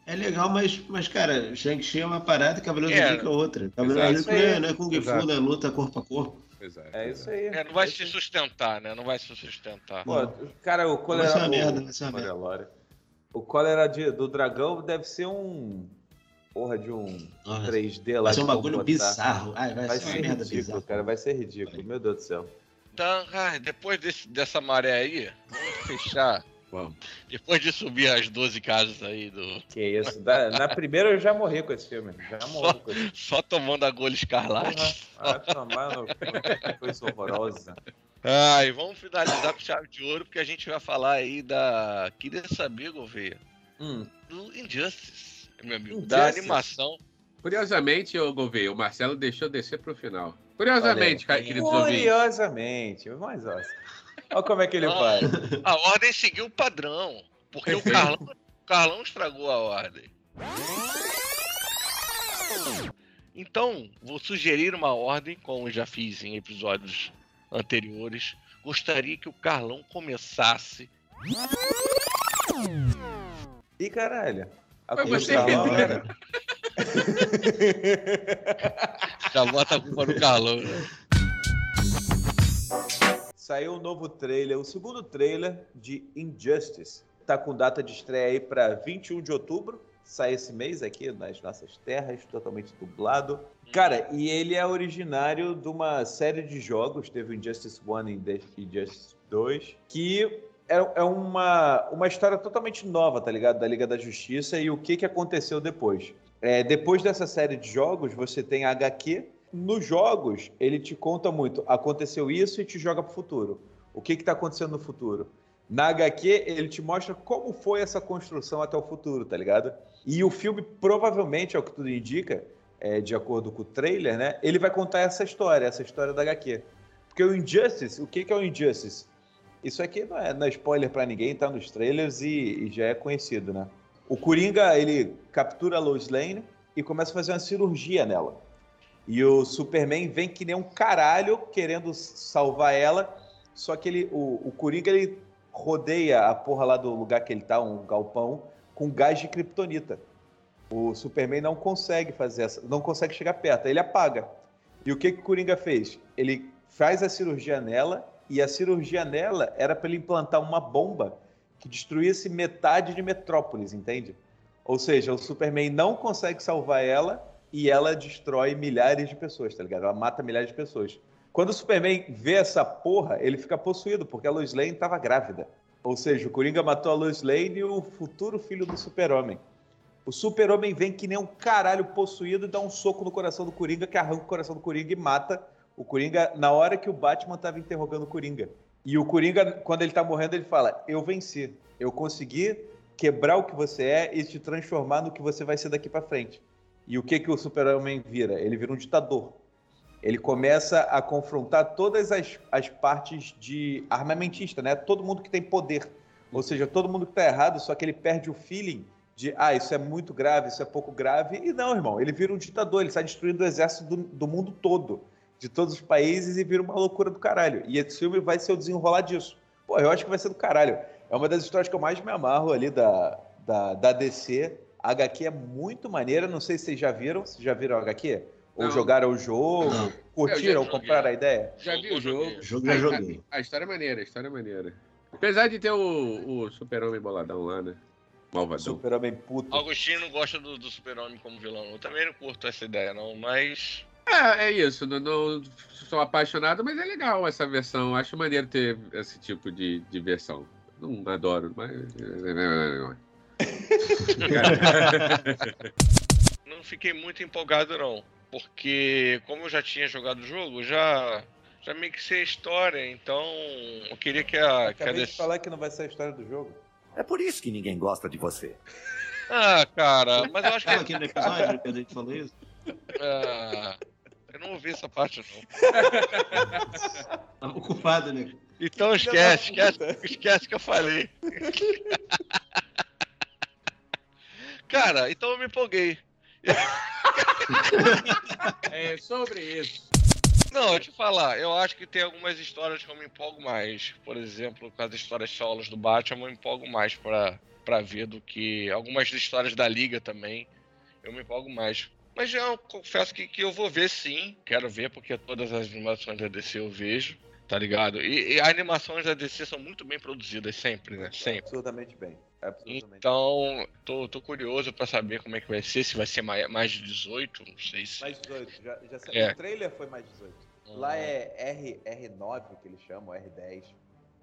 Speaker 4: é legal, mas, mas cara, Shang-Chi é uma parada e Cavaleiro
Speaker 2: É.
Speaker 4: do Zodíaco é outra. Cavaleiro do Zodíaco não é, não é Kung
Speaker 3: Exato.
Speaker 4: Fu, não é luta corpo a corpo.
Speaker 3: Exato.
Speaker 5: É isso aí.
Speaker 2: É, não vai
Speaker 5: É
Speaker 2: se sustentar, né? Não vai se sustentar.
Speaker 5: Pô, cara, o
Speaker 4: Vai
Speaker 5: cólera.
Speaker 4: ser uma
Speaker 5: o-
Speaker 4: merda, vai ser uma merda.
Speaker 5: O cólera de- do dragão deve ser um. Porra de um
Speaker 4: Nossa,
Speaker 5: 3D lá.
Speaker 4: vai ser um bagulho
Speaker 5: botar.
Speaker 4: bizarro. Ai, vai,
Speaker 5: Vai
Speaker 4: ser uma
Speaker 5: ser
Speaker 4: merda
Speaker 5: ridículo,
Speaker 4: bizarra.
Speaker 5: cara. Vai ser ridículo. Meu Deus do céu.
Speaker 2: Então, ai, depois desse- dessa maré aí, vamos fechar
Speaker 3: Vamos.
Speaker 2: Depois de subir as 12 casas aí do.
Speaker 5: Que isso. Da- na primeira eu já morri com esse filme. Já morri com esse filme.
Speaker 2: Só tomando a gole escarlate.
Speaker 5: Ah, tomar no cu, coisa horrorosa.
Speaker 2: Ai, vamos finalizar com chave de ouro, porque a gente vai falar aí da. Queria saber, Gouveia,
Speaker 5: Hum,
Speaker 2: do Injustice, meu amigo. Da
Speaker 5: Injustice?
Speaker 2: animação.
Speaker 3: Curiosamente, ô Gouveia, o Marcelo deixou descer pro final. Curiosamente, cara, queridos.
Speaker 5: Curiosamente, mas olha. Olha como é que ele
Speaker 2: Ah.
Speaker 5: faz.
Speaker 2: A ordem seguiu o padrão. Porque o Carlão, o Carlão estragou a ordem. Então, vou sugerir uma ordem, como já fiz em episódios anteriores. Gostaria que o Carlão começasse.
Speaker 5: Ih, caralho. A
Speaker 3: Foi
Speaker 5: culpa
Speaker 3: você
Speaker 5: tá? (laughs)
Speaker 2: Já bota a culpa no Carlão. né?
Speaker 5: Saiu um novo trailer, o segundo trailer de Injustice. Tá com data de estreia aí para 21 de outubro. Sai esse mês aqui nas nossas terras, totalmente dublado. Cara, e ele é originário de uma série de jogos, teve o Injustice 1 e Injustice 2, que é, é uma, uma história totalmente nova, tá ligado? Da Liga da Justiça e o que, que aconteceu depois. É, depois dessa série de jogos, você tem a HQ. Nos jogos, ele te conta muito. Aconteceu isso e te joga pro futuro. O que está acontecendo no futuro? Na HQ, ele te mostra como foi essa construção até o futuro, tá ligado? E o filme, provavelmente, é o que tudo indica, é, de acordo com o trailer, né? Ele vai contar essa história, essa história da HQ. Porque o Injustice, o que, que é o Injustice? Isso aqui não é, não é spoiler pra ninguém, tá nos trailers e, e já é conhecido, né? O Coringa, ele captura a Lois Lane e começa a fazer uma cirurgia nela. E o Superman vem que nem um caralho querendo salvar ela, só que ele, o, o Coringa, ele rodeia a porra lá do lugar que ele tá, um galpão, com gás de kryptonita. O Superman não consegue fazer essa, não consegue chegar perto, ele apaga. E o que, que o Coringa fez? Ele faz a cirurgia nela, e a cirurgia nela era para ele implantar uma bomba que destruísse metade de Metrópolis, entende? Ou seja, o Superman não consegue salvar ela e ela destrói milhares de pessoas, tá ligado? Ela mata milhares de pessoas. Quando o Superman vê essa porra, ele fica possuído, porque a Lois Lane estava grávida. Ou seja, o Coringa matou a Lois Lane e o futuro filho do Super-Homem. O Super-Homem vem que nem um caralho possuído e dá um soco no coração do Coringa, que arranca o coração do Coringa e mata o Coringa na hora que o Batman estava interrogando o Coringa. E o Coringa, quando ele tá morrendo, ele fala: Eu venci. Eu consegui quebrar o que você é e te transformar no que você vai ser daqui para frente. E o que, que o Super-Homem vira? Ele vira um ditador. Ele começa a confrontar todas as, as partes de armamentista, né? Todo mundo que tem poder. Ou seja, todo mundo que tá errado, só que ele perde o feeling de, ah, isso é muito grave, isso é pouco grave. E não, irmão, ele vira um ditador, ele sai destruindo o exército do, do mundo todo, de todos os países, e vira uma loucura do caralho. E esse filme vai ser o desenrolar disso. Pô, eu acho que vai ser do caralho. É uma das histórias que eu mais me amarro ali da, da, da DC. A HQ é muito maneira, não sei se vocês já viram. Vocês já viram a HQ? Ou
Speaker 3: Não.
Speaker 5: jogaram o jogo?
Speaker 4: Não.
Speaker 5: Curtiram? Compraram a ideia?
Speaker 3: Já vi o
Speaker 2: Jogo,
Speaker 3: jogo.
Speaker 4: O jogo já joguei.
Speaker 3: A história é maneira, a história é maneira. Apesar de ter o, o super-homem boladão lá, né? Malvadão.
Speaker 5: Super-Homem puto.
Speaker 2: Augustino não gosta do, do Super-Homem como vilão. Eu também não curto essa ideia, não, mas.
Speaker 3: É, é isso. Não, não sou apaixonado, mas é legal essa versão. Acho maneiro ter esse tipo de, de versão. Não adoro, mas. (laughs) (laughs)
Speaker 2: Não fiquei muito empolgado, não. Porque, como eu já tinha jogado o jogo, já. Já meio que sei a história, então. Eu queria que a. Que a
Speaker 5: Acabei de falar que não vai ser a história do jogo.
Speaker 1: É por isso que ninguém gosta de você.
Speaker 2: Ah, cara, mas eu acho que.
Speaker 4: aqui no episódio que a gente falou isso.
Speaker 2: Ah, eu não ouvi essa parte, não. (laughs)
Speaker 4: Tava ocupado, né?
Speaker 2: Então esquece, esquece, esquece que eu falei. (laughs) Cara, então eu me empolguei. (laughs) (laughs)
Speaker 3: É sobre isso.
Speaker 2: Não, eu te falar, eu acho que tem algumas histórias que eu me empolgo mais. Por exemplo, com as histórias solos do Batman, eu me empolgo mais pra, pra ver do que algumas histórias da Liga também. Eu me empolgo mais. Mas já eu confesso que, que eu vou ver sim. Quero ver, porque todas as animações da DC eu vejo, tá ligado? E, e as animações da DC são muito bem produzidas, sempre, né? Sempre.
Speaker 5: Absolutamente bem.
Speaker 2: Então, tô, tô curioso pra saber como é que vai ser, se vai ser mais, mais de 18, não sei se.
Speaker 5: Mais 18. Já, já saiu.
Speaker 2: É.
Speaker 5: O trailer foi mais 18. Lá é R, R9 que eles chamam, R10.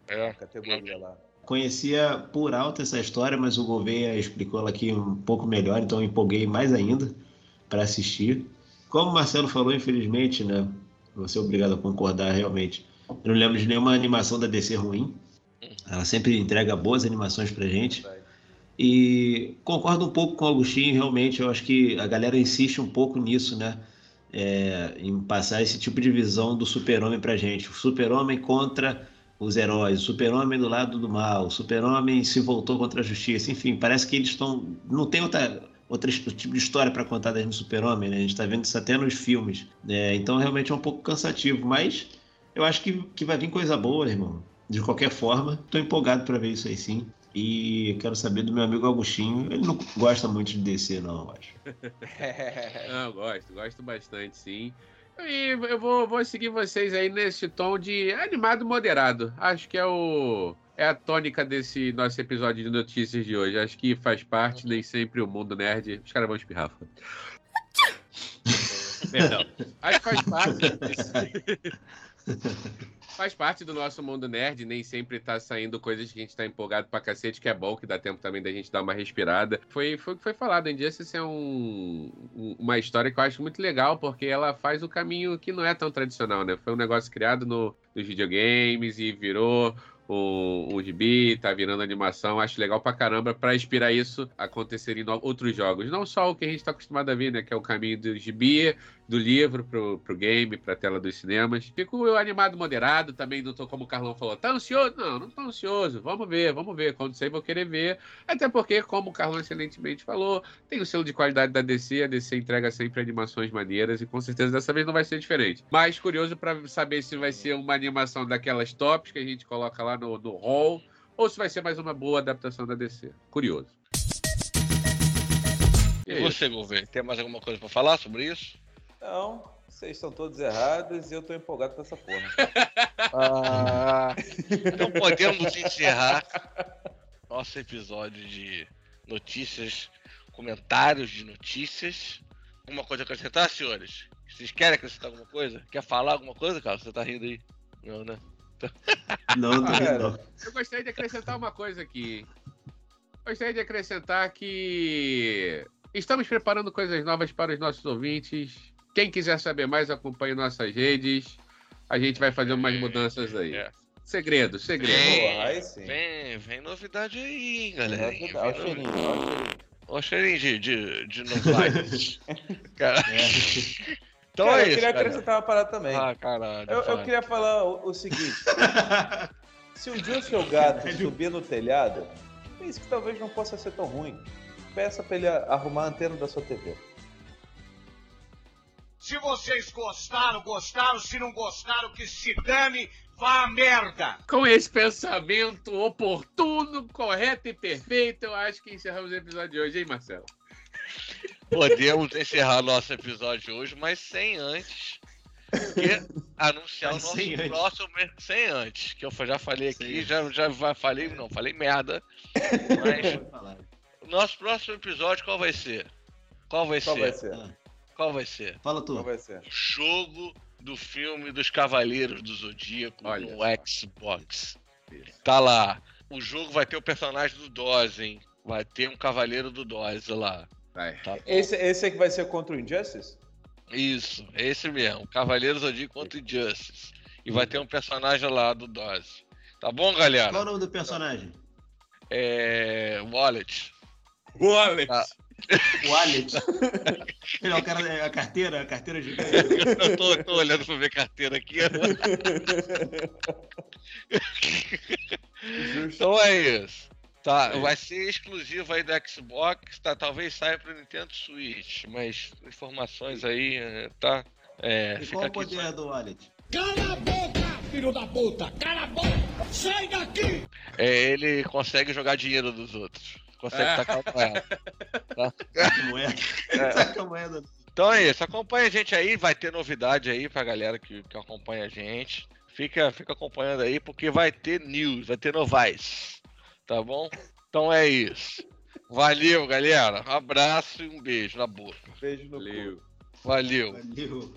Speaker 2: É.
Speaker 5: a categoria lá.
Speaker 4: Conhecia por alto essa história, mas o Gouveia explicou ela aqui um pouco melhor, então eu empolguei mais ainda para assistir. Como o Marcelo falou, infelizmente, né? Vou ser obrigado a concordar realmente. Eu não lembro de nenhuma animação da DC ruim. Ela sempre entrega boas animações pra gente. E concordo um pouco com o Agostinho, realmente. Eu acho que a galera insiste um pouco nisso, né? É, em passar esse tipo de visão do super-homem pra gente. O super-homem contra os heróis, o super-homem do lado do mal, o super-homem se voltou contra a justiça. Enfim, parece que eles estão. Não tem outra, outro tipo de história para contar da gente super-homem, né? A gente está vendo isso até nos filmes. É, então, realmente é um pouco cansativo, mas eu acho que, que vai vir coisa boa, irmão. De qualquer forma, estou empolgado para ver isso aí sim. E quero saber do meu amigo Agostinho. Ele não gosta muito de descer, não, eu acho. (laughs)
Speaker 3: Não, gosto, gosto bastante, sim. E eu vou, vou seguir vocês aí nesse tom de animado moderado. Acho que é o. É a tônica desse nosso episódio de notícias de hoje. Acho que faz parte, nem sempre o mundo nerd. Os caras vão espirrar. Perdão. Acho que faz parte. (laughs) (laughs) Faz parte do nosso mundo nerd, nem sempre tá saindo coisas que a gente tá empolgado pra cacete, que é bom, que dá tempo também da gente dar uma respirada. Foi, foi o que foi falado, Injustice é um, um- uma história que eu acho muito legal, porque ela faz o caminho que não é tão tradicional, né? Foi um negócio criado no, nos videogames e virou um, um gibi, tá virando animação. Acho legal pra caramba pra inspirar isso acontecer em outros jogos. Não só o que a gente tá acostumado a ver, né? Que é o caminho do gibi, do livro pro, pro game, pra tela dos cinemas. Fico eu animado, moderado, também não tô como o Carlão falou, tá ansioso? Não, não tô ansioso. Vamos ver, vamos ver. Quando sair, vou querer ver. Até porque, como o Carlão excelentemente falou, tem o selo de qualidade da DC, a DC entrega sempre animações maneiras e com certeza dessa vez não vai ser diferente. Mas curioso pra saber se vai ser uma animação daquelas tops que a gente coloca lá no, no hall ou se vai ser mais uma boa adaptação da DC. Curioso. E
Speaker 2: E
Speaker 3: é
Speaker 2: você, Gouveia, tem mais alguma coisa pra falar sobre isso?
Speaker 5: Não, vocês estão todos errados e eu tô empolgado com essa porra. (laughs)
Speaker 2: Ah, então podemos encerrar nosso episódio de notícias, comentários de notícias. Uma coisa a acrescentar, senhores? Vocês querem acrescentar alguma coisa? Quer falar alguma coisa, cara? Você tá rindo aí? Não, né?
Speaker 4: Não, (laughs) não tô
Speaker 5: Ah,
Speaker 4: rindo, não.
Speaker 3: Eu gostaria de acrescentar uma coisa aqui. Gostaria de acrescentar que estamos preparando coisas novas para os nossos ouvintes. Quem quiser saber mais, acompanhe nossas redes. A gente vai fazer umas mudanças aí.
Speaker 2: É.
Speaker 3: Segredo, segredo.
Speaker 2: Vem,
Speaker 5: Porra, aí sim.
Speaker 2: vem, vem novidade aí, galera.
Speaker 5: Olha o cheirinho, olha o cheirinho.
Speaker 2: Ó, o cheirinho de, de, de novidades. (laughs) cara. Então
Speaker 5: Cara,
Speaker 2: é
Speaker 5: eu
Speaker 2: isso.
Speaker 5: queria
Speaker 2: cara.
Speaker 5: acrescentar uma parada também.
Speaker 2: Ah, caralho.
Speaker 5: Eu, eu queria falar o, o seguinte: (laughs) se um dia o seu gato subir no telhado, pense que talvez não possa ser tão ruim. Peça pra ele arrumar a antena da sua TV.
Speaker 8: Se vocês gostaram, gostaram. Se não gostaram, que se dane, vá a merda.
Speaker 3: Com esse pensamento oportuno, correto e perfeito, eu acho que encerramos o episódio de hoje, hein, Marcelo?
Speaker 2: Podemos encerrar nosso episódio hoje, mas sem antes que anunciar
Speaker 4: Mas
Speaker 2: o nosso
Speaker 4: sem antes.
Speaker 2: próximo. Sem antes, que eu já falei aqui, já, já falei, não, falei merda. (laughs) Mas
Speaker 4: Pode falar.
Speaker 2: o nosso próximo episódio qual vai ser? Qual vai
Speaker 5: Qual
Speaker 2: ser?
Speaker 5: vai ser?
Speaker 4: Ah,
Speaker 2: Qual vai ser?
Speaker 4: Fala
Speaker 5: Qual
Speaker 4: tu.
Speaker 5: vai ser?
Speaker 2: Jogo do filme dos Cavaleiros do Zodíaco
Speaker 3: Olha
Speaker 2: no. Xbox. Tá lá. O jogo vai ter o personagem do Dose, hein? Vai ter um Cavaleiro do Dose lá.
Speaker 3: Vai.
Speaker 2: Tá?
Speaker 5: Esse, esse é que vai ser contra o Injustice?
Speaker 2: Isso, esse mesmo. Cavaleiro Zodíaco contra Injustice. E vai ter um personagem lá do Dose. Tá bom,
Speaker 4: Qual é
Speaker 2: galera?
Speaker 4: o nome do personagem?
Speaker 2: É. Wallet.
Speaker 3: Wallet.
Speaker 2: Ah.
Speaker 4: Wallet. Ele é o cara, é a carteira, a carteira gigante. (laughs)
Speaker 2: Eu tô, tô olhando pra ver carteira aqui. então é isso. Tá,
Speaker 3: É.
Speaker 2: vai ser exclusivo aí do Xbox, tá? Talvez saia pro Nintendo Switch, mas informações aí, eh, tá? É,
Speaker 4: E
Speaker 2: fica
Speaker 4: qual o
Speaker 2: aqui só-
Speaker 4: poder do Wallet?
Speaker 8: Cala a boca, filho da puta. Cala a boca. Sai daqui.
Speaker 2: É, ele consegue jogar dinheiro dos outros. Consegue
Speaker 3: Ah.
Speaker 2: tacar a moeda.
Speaker 4: A moeda. Saca a moeda.
Speaker 2: Então é isso, acompanha a gente aí, vai ter novidade aí pra galera que, que acompanha a gente. Fica, fica acompanhando aí, porque vai ter news, vai ter novais. Tá bom? Então é isso. Valeu, galera. Um abraço e um beijo na boca.
Speaker 5: Beijo no cu.
Speaker 3: Valeu.
Speaker 2: Valeu.
Speaker 4: Valeu.